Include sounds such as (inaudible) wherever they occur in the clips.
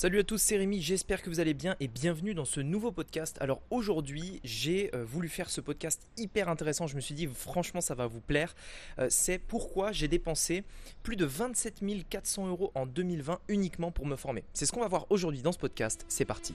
Salut à tous, c'est Rémi, j'espère que vous allez bien et bienvenue dans ce nouveau podcast. Alors aujourd'hui, j'ai euh, voulu faire ce podcast hyper intéressant, je me suis dit franchement ça va vous plaire. Euh, c'est pourquoi j'ai dépensé plus de 27 400 euros en 2020 uniquement pour me former. C'est ce qu'on va voir aujourd'hui dans ce podcast, c'est parti.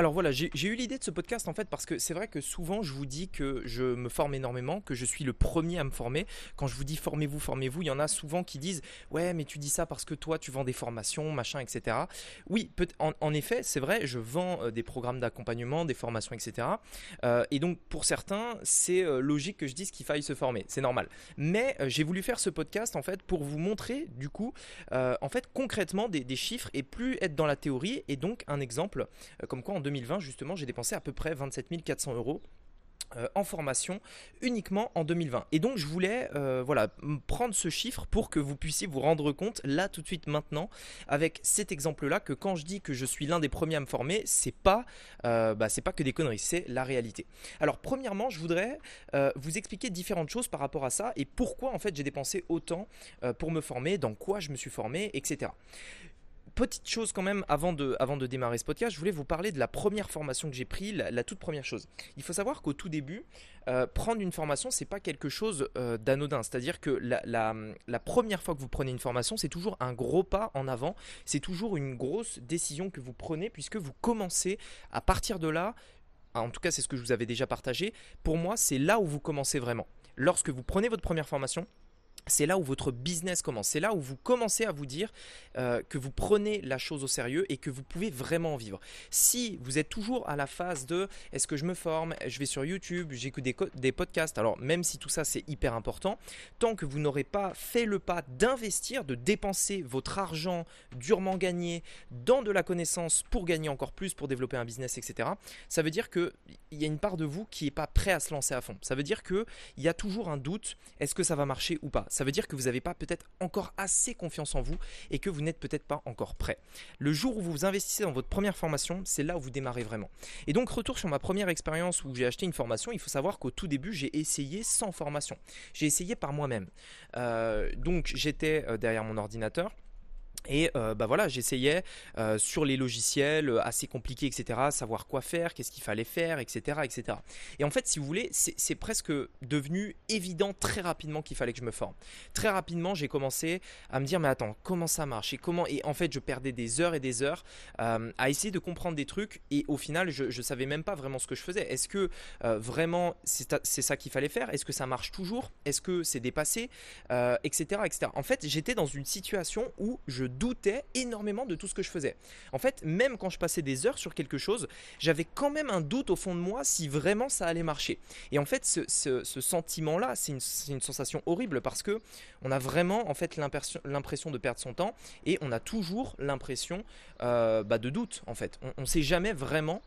Alors voilà, j'ai eu l'idée de ce podcast en fait parce que c'est vrai que souvent je vous dis que je me forme énormément, que je suis le premier à me former. Quand je vous dis formez-vous, formez-vous, il y en a souvent qui disent ouais mais tu dis ça parce que toi tu vends des formations, machin, etc. Oui, en, en, effet, c'est vrai, je vends euh, des programmes d'accompagnement, des formations, etc. Euh, et donc pour certains, c'est euh, logique que je dise qu'il faille se former, c'est normal. Mais j'ai voulu faire ce podcast en fait pour vous montrer du coup en fait concrètement des, des, chiffres et plus être dans la théorie et donc un exemple comme quoi en 2020, justement, j'ai dépensé à peu près 27 400 euros euh, en formation uniquement en 2020. Et donc je voulais euh, voilà, prendre ce chiffre pour que vous puissiez vous rendre compte là tout de suite maintenant avec cet exemple là que quand je dis que je suis l'un des premiers à me former, c'est pas euh, bah, c'est pas que des conneries, c'est la réalité. Alors premièrement, je voudrais vous expliquer différentes choses par rapport à ça et pourquoi en fait j'ai dépensé autant pour me former, dans quoi je me suis formé, etc petite chose quand même avant de, avant de démarrer ce podcast, je voulais vous parler de la première formation que j'ai prise, la, toute première chose. Il faut savoir qu'au tout début, euh, prendre une formation, c'est pas quelque chose euh, d'anodin. C'est-à-dire que la, la, première fois que vous prenez une formation, c'est toujours un gros pas en avant. C'est toujours une grosse décision que vous prenez puisque vous commencez à partir de là. En tout cas, c'est ce que je vous avais déjà partagé. Pour moi, c'est là où vous commencez vraiment. Lorsque vous prenez votre première formation, c'est là où votre business commence. C'est là où vous commencez à vous dire euh, que vous prenez la chose au sérieux et que vous pouvez vraiment en vivre. Si vous êtes toujours à la phase de est-ce que je me forme, je vais sur YouTube, j'écoute des, des, podcasts, alors même si tout ça c'est hyper important, tant que vous n'aurez pas fait le pas d'investir, de dépenser votre argent durement gagné dans de la connaissance pour gagner encore plus, pour développer un business, etc., ça veut dire qu'il y a une part de vous qui n'est pas prêt à se lancer à fond. Ça veut dire qu'il y a toujours un doute, est-ce que ça va marcher ou pas? Ça veut dire que vous n'avez pas peut-être encore assez confiance en vous et que vous n'êtes peut-être pas encore prêt. Le jour où vous investissez dans votre première formation, c'est là où vous démarrez vraiment. Et donc retour sur ma première expérience où j'ai acheté une formation, il faut savoir qu'au tout début, j'ai essayé sans formation. J'ai essayé par moi-même. Euh, donc j'étais euh, derrière mon ordinateur. Et euh, bah voilà, j'essayais euh, sur les logiciels euh, assez compliqués, etc., savoir quoi faire, qu'est-ce qu'il fallait faire, etc., etc. Et en fait, si vous voulez, c'est presque devenu évident très rapidement qu'il fallait que je me forme. Très rapidement, j'ai commencé à me dire, mais attends, comment ça marche? Et comment Et en fait, je perdais des heures et des heures à essayer de comprendre des trucs. Et au final, je savais même pas vraiment ce que je faisais. Est-ce que vraiment c'est ça qu'il fallait faire? Est-ce que ça marche toujours? Est-ce que c'est dépassé? Etc., etc. En fait, j'étais dans une situation où je doutais énormément de tout ce que je faisais. En fait, même quand je passais des heures sur quelque chose, j'avais quand même un doute au fond de moi si vraiment ça allait marcher. Et en fait, ce, sentiment-là, c'est une, sensation horrible parce que on a vraiment en fait l'impression de perdre son temps et on a toujours l'impression euh, bah, de doute en fait. On ne sait jamais vraiment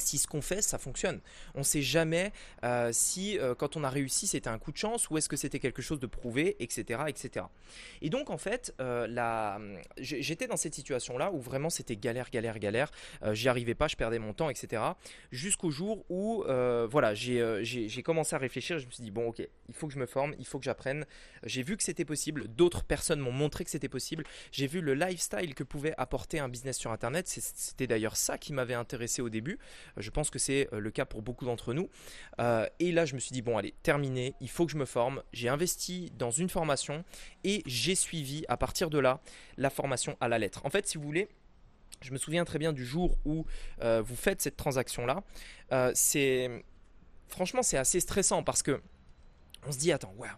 si ce qu'on fait, ça fonctionne. On ne sait jamais euh, si euh, quand on a réussi, c'était un coup de chance ou est-ce que c'était quelque chose de prouvé, etc. etc. Et donc en fait, euh, j'étais dans cette situation-là où vraiment c'était galère, galère, galère. J'y arrivais pas, je perdais mon temps, etc. Jusqu'au jour où voilà, j'ai commencé à réfléchir. Je me suis dit, bon ok, il faut que je me forme, il faut que j'apprenne. J'ai vu que c'était possible, d'autres personnes m'ont montré que c'était possible. J'ai vu le lifestyle que pouvait apporter un business sur Internet. C'était d'ailleurs ça qui m'avait intéressé au début. Je pense que c'est euh, le cas pour beaucoup d'entre nous. Euh, et là, je me suis dit, bon, allez, terminé, il faut que je me forme. J'ai investi dans une formation et j'ai suivi à partir de là la formation à la lettre. En fait, si vous voulez, je me souviens très bien du jour où euh, vous faites cette transaction-là. c'est franchement, c'est assez stressant parce que on se dit, attends, wow,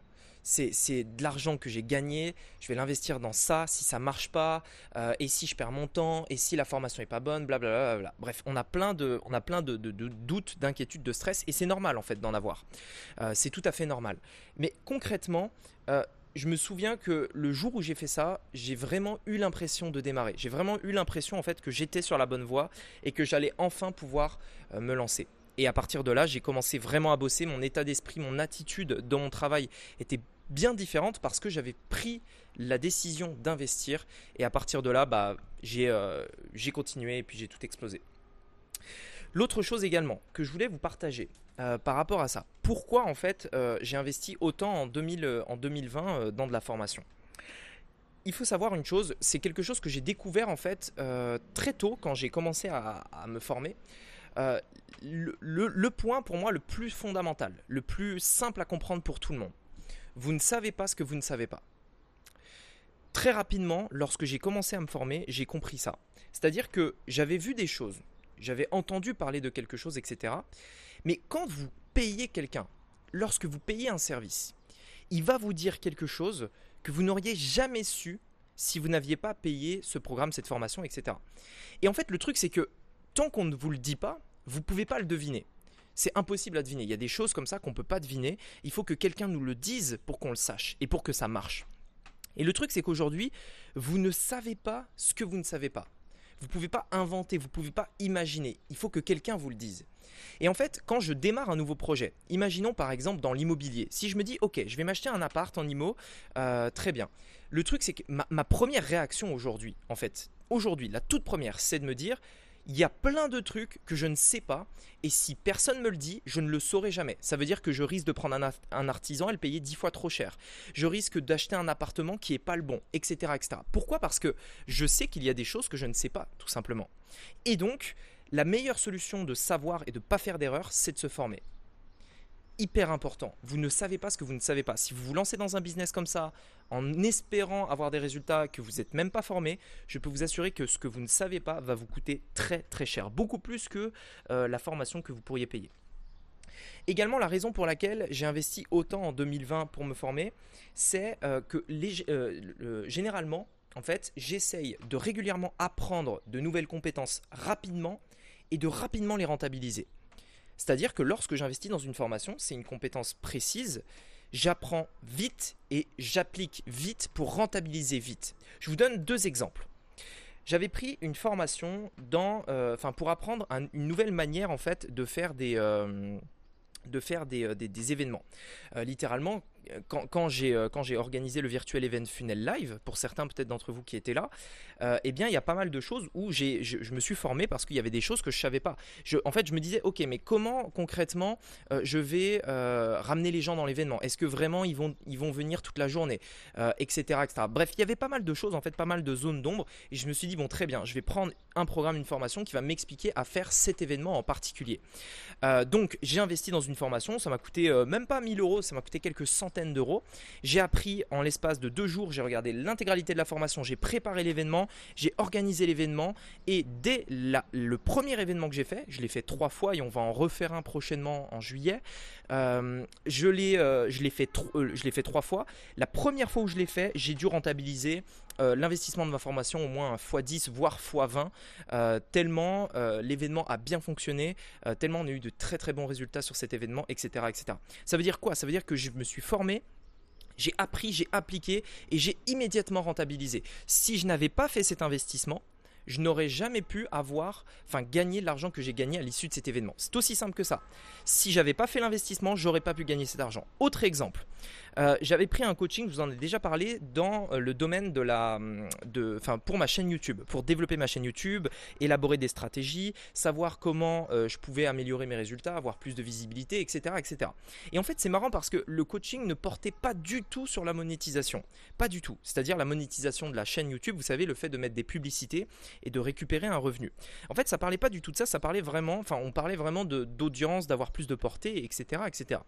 c'est de l'argent que j'ai gagné, je vais l'investir dans ça, si ça marche pas, euh, et si je perds mon temps, et si la formation est pas bonne, blablabla. Bref, on a plein de, on a plein de, doutes, d'inquiétudes, de stress, et c'est normal en fait d'en avoir. Euh, c'est tout à fait normal. Mais concrètement, euh, je me souviens que le jour où j'ai fait ça, j'ai vraiment eu l'impression de démarrer. J'ai vraiment eu l'impression en fait que j'étais sur la bonne voie et que j'allais enfin pouvoir me lancer. Et à partir de là, j'ai commencé vraiment à bosser. Mon état d'esprit, mon attitude dans mon travail était bien différente parce que j'avais pris la décision d'investir et à partir de là, bah, j'ai continué et puis j'ai tout explosé. L'autre chose également que je voulais vous partager par rapport à ça, pourquoi en fait j'ai investi autant en, 2000, en 2020 dans de la formation? Il faut savoir une chose, c'est quelque chose que j'ai découvert en fait euh, très tôt quand j'ai commencé à, me former. Euh, le, point pour moi le plus fondamental, le plus simple à comprendre pour tout le monde. Vous ne savez pas ce que vous ne savez pas. Très rapidement, lorsque j'ai commencé à me former, j'ai compris ça. C'est-à-dire que j'avais vu des choses, j'avais entendu parler de quelque chose, etc. Mais quand vous payez quelqu'un, lorsque vous payez un service, il va vous dire quelque chose que vous n'auriez jamais su si vous n'aviez pas payé ce programme, cette formation, etc. Et en fait, le truc, c'est que tant qu'on ne vous le dit pas, vous ne pouvez pas le deviner. C'est impossible à deviner. Il y a des choses comme ça qu'on ne peut pas deviner. Il faut que quelqu'un nous le dise pour qu'on le sache et pour que ça marche. Et le truc, c'est qu'aujourd'hui, vous ne savez pas ce que vous ne savez pas. Vous ne pouvez pas inventer, vous ne pouvez pas imaginer. Il faut que quelqu'un vous le dise. Et en fait, quand je démarre un nouveau projet, imaginons par exemple dans l'immobilier, si je me dis, ok, je vais m'acheter un appart en IMO, euh, très bien. Le truc, c'est que ma, première réaction aujourd'hui, en fait, aujourd'hui, la toute première, c'est de me dire, il y a plein de trucs que je ne sais pas et si personne me le dit, je ne le saurai jamais. Ça veut dire que je risque de prendre un, artisan et le payer dix fois trop cher. Je risque d'acheter un appartement qui n'est pas le bon, etc., etc. Pourquoi? Parce que je sais qu'il y a des choses que je ne sais pas, tout simplement. Et donc, la meilleure solution de savoir et de ne pas faire d'erreur, c'est de se former. Hyper important. Vous ne savez pas ce que vous ne savez pas. Si vous vous lancez dans un business comme ça, en espérant avoir des résultats que vous n'êtes même pas formé, je peux vous assurer que ce que vous ne savez pas va vous coûter très très cher. Beaucoup plus que euh, la formation que vous pourriez payer. Également, la raison pour laquelle j'ai investi autant en 2020 pour me former, c'est euh, que euh, généralement, en fait, j'essaye de régulièrement apprendre de nouvelles compétences rapidement et de rapidement les rentabiliser. C'est-à-dire que lorsque j'investis dans une formation, c'est une compétence précise, j'apprends vite et j'applique vite pour rentabiliser vite. Je vous donne deux exemples. J'avais pris une formation dans, euh, pour apprendre une nouvelle manière en fait de faire des, euh, euh, événements. littéralement, quand, euh, quand j'ai organisé le virtuel event funnel live, pour certains peut-être d'entre vous qui étaient là, euh, eh bien il y a pas mal de choses où je, me suis formé parce qu'il y avait des choses que je savais pas. En fait, je me disais, ok, mais comment concrètement euh, je vais ramener les gens dans l'événement? Est-ce que vraiment ils vont, ils vont venir toute la journée, etc., etc. Bref, il y avait pas mal de choses, en fait, pas mal de zones d'ombre, et je me suis dit, bon, très bien, je vais prendre un programme, une formation qui va m'expliquer à faire cet événement en particulier. donc j'ai investi dans une formation, ça m'a coûté même pas 1000 euros, ça m'a coûté quelques centaines d'euros. J'ai appris en l'espace de deux jours, j'ai regardé l'intégralité de la formation, j'ai préparé l'événement, j'ai organisé l'événement et dès le premier événement que j'ai fait, je l'ai fait trois fois et on va en refaire un prochainement en juillet. Euh, je l'ai euh, fait, euh, fait trois fois. La première fois où je l'ai fait, j'ai dû rentabiliser l'investissement de ma formation au moins x10 voire x20 tellement l'événement a bien fonctionné tellement on a eu de très très bons résultats sur cet événement etc etc ça veut dire quoi? Ça veut dire que je me suis formé j'ai appris, j'ai appliqué et j'ai immédiatement rentabilisé. Si je n'avais pas fait cet investissement, je n'aurais jamais pu avoir, enfin gagner l'argent que j'ai gagné à l'issue de cet événement. C'est aussi simple que ça. Si j'avais pas fait l'investissement, j'aurais pas pu gagner cet argent. Autre exemple, euh, j'avais pris un coaching, je vous en ai déjà parlé, dans euh, le domaine de la, de, enfin pour ma chaîne YouTube, pour développer ma chaîne YouTube, élaborer des stratégies, savoir comment euh, je pouvais améliorer mes résultats, avoir plus de visibilité, etc., etc. Et en fait, c'est marrant parce que le coaching ne portait pas du tout sur la monétisation, pas du tout. C'est-à-dire la monétisation de la chaîne YouTube, vous savez, le fait de mettre des publicités et de récupérer un revenu. En fait, ça parlait pas du tout de ça, ça parlait vraiment, enfin, on parlait vraiment d'audience, d'avoir plus de portée, etc., etc.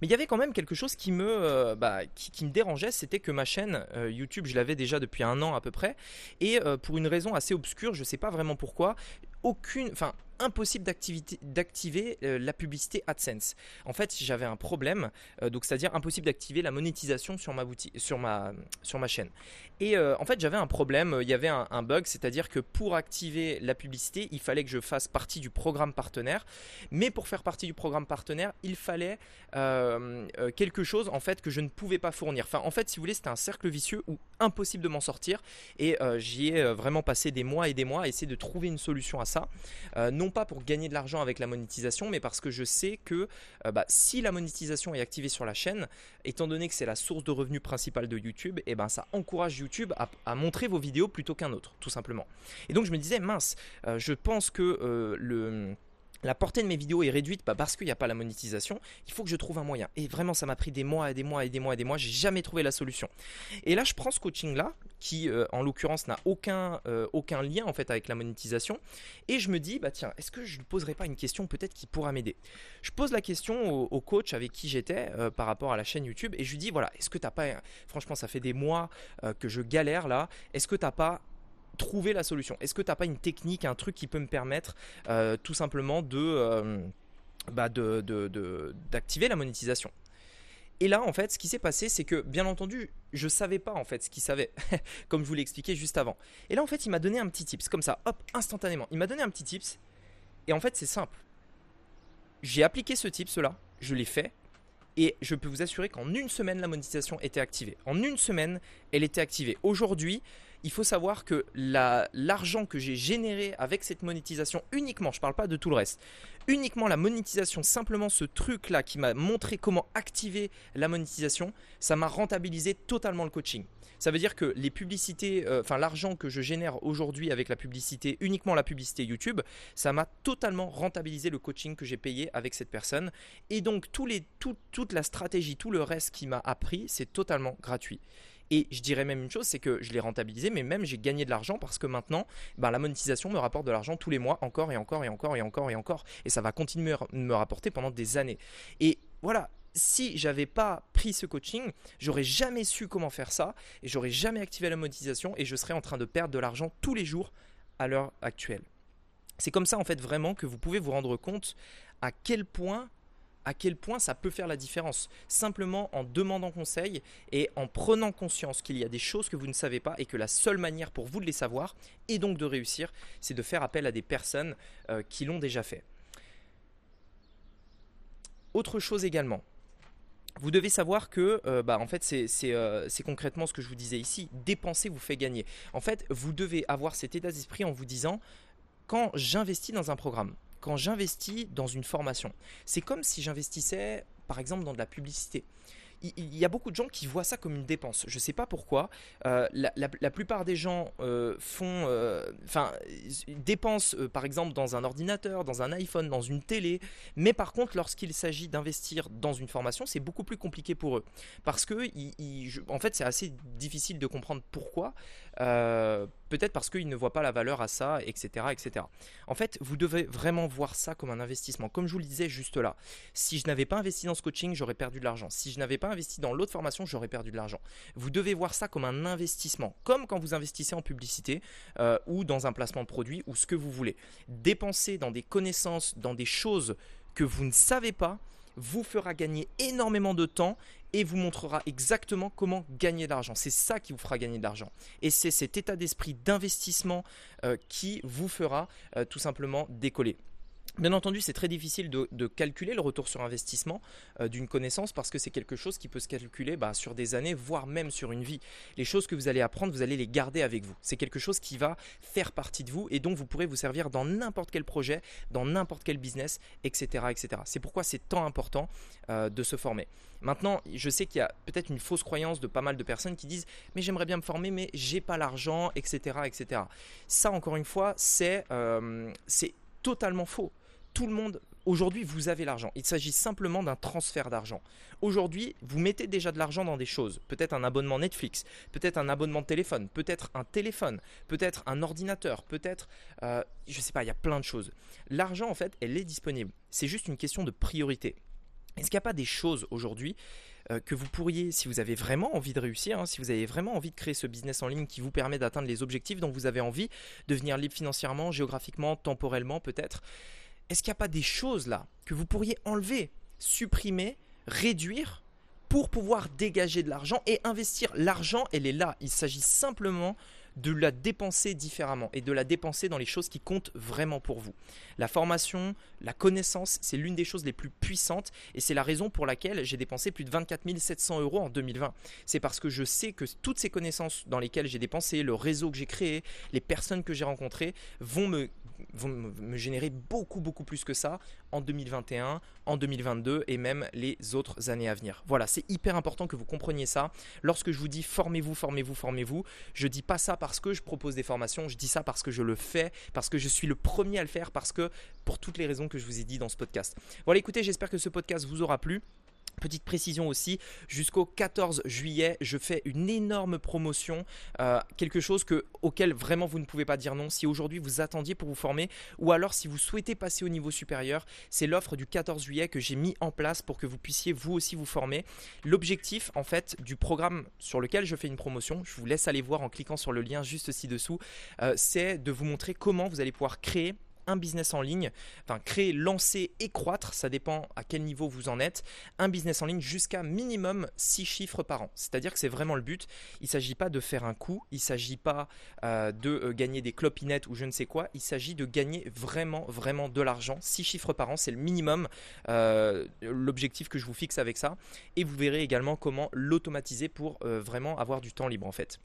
Mais il y avait quand même quelque chose qui me, euh, bah, qui, me dérangeait, c'était que ma chaîne euh, YouTube, je l'avais déjà depuis un an à peu près, et euh, pour une raison assez obscure, je ne sais pas vraiment pourquoi, aucune, enfin impossible d'activer euh, la publicité AdSense. En fait, j'avais un problème, euh, donc c'est-à-dire impossible d'activer la monétisation sur ma boutique, sur ma chaîne. Et euh, en fait, j'avais un problème, il y avait un, bug, c'est-à-dire que pour activer la publicité, il fallait que je fasse partie du programme partenaire, mais pour faire partie du programme partenaire, il fallait quelque chose en fait que je ne pouvais pas fournir. Enfin, en fait, si vous voulez, c'était un cercle vicieux où impossible de m'en sortir, et j'y ai vraiment passé des mois et des mois à essayer de trouver une solution à ça. Pas pour gagner de l'argent avec la monétisation, mais parce que je sais que euh, bah, si la monétisation est activée sur la chaîne, étant donné que c'est la source de revenus principale de YouTube, et eh ben ça encourage YouTube à, montrer vos vidéos plutôt qu'un autre, tout simplement. Et donc je me disais, mince, euh, je pense que euh, le la portée de mes vidéos est réduite parce qu'il n'y a pas la monétisation. Il faut que je trouve un moyen. Et vraiment, ça m'a pris des mois et des mois et des mois et des mois. J'ai jamais trouvé la solution. Et là, je prends ce coaching-là, qui euh, en l'occurrence n'a aucun, euh, aucun lien en fait avec la monétisation. Et je me dis, bah tiens, est-ce que je ne poserai pas une question peut-être qui pourra m'aider? Je pose la question au, coach avec qui j'étais euh, par rapport à la chaîne YouTube et je lui dis, voilà, est-ce que tu n'as pas, franchement, ça fait des mois que je galère là, est-ce que tu n'as pas trouver la solution Est-ce que tu n'as pas une technique, un truc qui peut me permettre euh, tout simplement euh, bah, de, d'activer la monétisation? Et là, en fait, ce qui s'est passé, c'est que, bien entendu, je ne savais pas en fait ce qu'il savait, (laughs) comme je vous l'ai expliqué juste avant. Et là, en fait, il m'a donné un petit tips, comme ça, hop, instantanément. Il m'a donné un petit tips, et en fait, c'est simple. J'ai appliqué ce tips là, je l'ai fait, et je peux vous assurer qu'en une semaine, la monétisation était activée. En une semaine, elle était activée. Aujourd'hui, il faut savoir que l'argent que j'ai généré avec cette monétisation uniquement, je ne parle pas de tout le reste, uniquement la monétisation, simplement ce truc-là qui m'a montré comment activer la monétisation, ça m'a rentabilisé totalement le coaching. Ça veut dire que les publicités, euh, enfin l'argent que je génère aujourd'hui avec la publicité, uniquement la publicité YouTube, ça m'a totalement rentabilisé le coaching que j'ai payé avec cette personne. Et donc toute la stratégie, tout le reste qui m'a appris, c'est totalement gratuit. Et je dirais même une chose, c'est que je l'ai rentabilisé, mais même j'ai gagné de l'argent parce que maintenant, ben, la monétisation me rapporte de l'argent tous les mois, encore et encore et encore et encore et encore. Et ça va continuer à me rapporter pendant des années. Et voilà, si j'avais pas pris ce coaching, j'aurais jamais su comment faire ça et j'aurais jamais activé la monétisation et je serais en train de perdre de l'argent tous les jours à l'heure actuelle. C'est comme ça en fait vraiment que vous pouvez vous rendre compte à quel point à quel point ça peut faire la différence. Simplement en demandant conseil et en prenant conscience qu'il y a des choses que vous ne savez pas et que la seule manière pour vous de les savoir et donc de réussir, c'est de faire appel à des personnes euh, qui l'ont déjà fait. Autre chose également, vous devez savoir que, euh, bah, en fait, euh, c'est concrètement ce que je vous disais ici. Dépenser vous fait gagner. En fait, vous devez avoir cet état d'esprit en vous disant, quand j'investis dans un programme, quand j'investis dans une formation, c'est comme si j'investissais par exemple dans de la publicité il y a beaucoup de gens qui voient ça comme une dépense. Je ne sais pas pourquoi. Euh, la, plupart des gens euh, font, euh, enfin, dépensent par exemple dans un ordinateur, dans un iPhone, dans une télé. Mais par contre, lorsqu'il s'agit d'investir dans une formation, c'est beaucoup plus compliqué pour eux. Parce que, en fait, c'est assez difficile de comprendre pourquoi. Peut-être parce qu'ils ne voient pas la valeur à ça, etc., etc. En fait, vous devez vraiment voir ça comme un investissement. Comme je vous le disais juste là, si je n'avais pas investi dans ce coaching, j'aurais perdu de l'argent. Si je n'avais pas investi dans l'autre formation, j'aurais perdu de l'argent. Vous devez voir ça comme un investissement, comme quand vous investissez en publicité euh, ou dans un placement de produit ou ce que vous voulez. Dépenser dans des connaissances, dans des choses que vous ne savez pas, vous fera gagner énormément de temps et vous montrera exactement comment gagner de l'argent. C'est ça qui vous fera gagner de l'argent. Et c'est cet état d'esprit d'investissement euh, qui vous fera euh, tout simplement décoller. Bien entendu, c'est très difficile de, calculer le retour sur investissement euh, d'une connaissance parce que c'est quelque chose qui peut se calculer bah, sur des années, voire même sur une vie. Les choses que vous allez apprendre, vous allez les garder avec vous. C'est quelque chose qui va faire partie de vous et dont vous pourrez vous servir dans n'importe quel projet, dans n'importe quel business, etc. etc. C'est pourquoi c'est tant important euh, de se former. Maintenant, je sais qu'il y a peut-être une fausse croyance de pas mal de personnes qui disent mais j'aimerais bien me former mais j'ai pas l'argent, etc., etc. Ça, encore une fois, c'est euh, totalement faux tout le monde, aujourd'hui, vous avez l'argent. Il s'agit simplement d'un transfert d'argent. Aujourd'hui, vous mettez déjà de l'argent dans des choses. Peut-être un abonnement Netflix, peut-être un abonnement de téléphone, peut-être un téléphone, peut-être un ordinateur, peut-être, euh, je ne sais pas, il y a plein de choses. L'argent, en fait, elle est disponible. C'est juste une question de priorité. Est-ce qu'il n'y a pas des choses aujourd'hui euh, que vous pourriez, si vous avez vraiment envie de réussir, hein, si vous avez vraiment envie de créer ce business en ligne qui vous permet d'atteindre les objectifs dont vous avez envie, devenir libre financièrement, géographiquement, temporellement peut-être, est-ce qu'il n'y a pas des choses là que vous pourriez enlever, supprimer, réduire pour pouvoir dégager de l'argent et investir? L'argent, elle est là. Il s'agit simplement de la dépenser différemment et de la dépenser dans les choses qui comptent vraiment pour vous. La formation, la connaissance, c'est l'une des choses les plus puissantes et c'est la raison pour laquelle j'ai dépensé plus de 24 700 euros en 2020. C'est parce que je sais que toutes ces connaissances dans lesquelles j'ai dépensé, le réseau que j'ai créé, les personnes que j'ai rencontrées vont me vont me générer beaucoup, beaucoup plus que ça en 2021, en 2022 et même les autres années à venir. Voilà, c'est hyper important que vous compreniez ça. Lorsque je vous dis formez-vous, formez-vous, formez-vous, je dis pas ça parce que je propose des formations, je dis ça parce que je le fais, parce que je suis le premier à le faire, parce que pour toutes les raisons que je vous ai dit dans ce podcast. Voilà, écoutez, j'espère que ce podcast vous aura plu. Petite précision aussi, jusqu'au 14 juillet, je fais une énorme promotion, euh, quelque chose que, auquel vraiment vous ne pouvez pas dire non. Si aujourd'hui vous attendiez pour vous former, ou alors si vous souhaitez passer au niveau supérieur, c'est l'offre du 14 juillet que j'ai mis en place pour que vous puissiez vous aussi vous former. L'objectif en fait du programme sur lequel je fais une promotion, je vous laisse aller voir en cliquant sur le lien juste ci-dessous, euh, c'est de vous montrer comment vous allez pouvoir créer un business en ligne, enfin créer, lancer et croître, ça dépend à quel niveau vous en êtes, un business en ligne jusqu'à minimum 6 chiffres par an. C'est-à-dire que c'est vraiment le but. Il ne s'agit pas de faire un coup, il ne s'agit pas euh, de euh, gagner des clopinettes ou je ne sais quoi, il s'agit de gagner vraiment, vraiment de l'argent. 6 chiffres par an, c'est le minimum, euh, l'objectif que je vous fixe avec ça. Et vous verrez également comment l'automatiser pour vraiment avoir du temps libre en fait.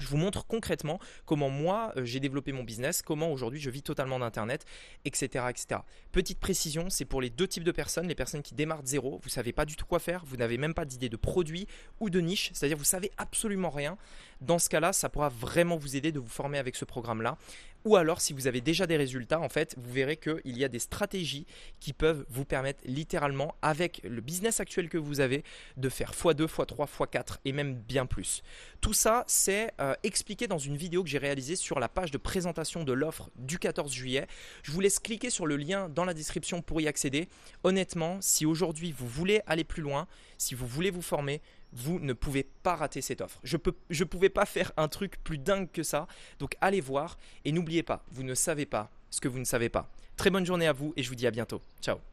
Je vous montre concrètement comment moi euh, j'ai développé mon business, comment aujourd'hui je vis totalement d'Internet, etc., etc. Petite précision, c'est pour les deux types de personnes, les personnes qui démarrent zéro, vous ne savez pas du tout quoi faire, vous n'avez même pas d'idée de produit ou de niche, c'est-à-dire vous savez absolument rien. Dans ce cas-là, ça pourra vraiment vous aider de vous former avec ce programme-là. Ou alors, si vous avez déjà des résultats, en fait, vous verrez qu'il y a des stratégies qui peuvent vous permettre littéralement, avec le business actuel que vous avez, de faire x2, x3, x4 et même bien plus. Tout ça, c'est euh, expliqué dans une vidéo que j'ai réalisée sur la page de présentation de l'offre du 14 juillet. Je vous laisse cliquer sur le lien dans la description pour y accéder. Honnêtement, si aujourd'hui vous voulez aller plus loin, si vous voulez vous former, vous ne pouvez pas rater cette offre. Je ne pouvais pas faire un truc plus dingue que ça. Donc allez voir et n'oubliez pas, vous ne savez pas ce que vous ne savez pas. Très bonne journée à vous et je vous dis à bientôt. Ciao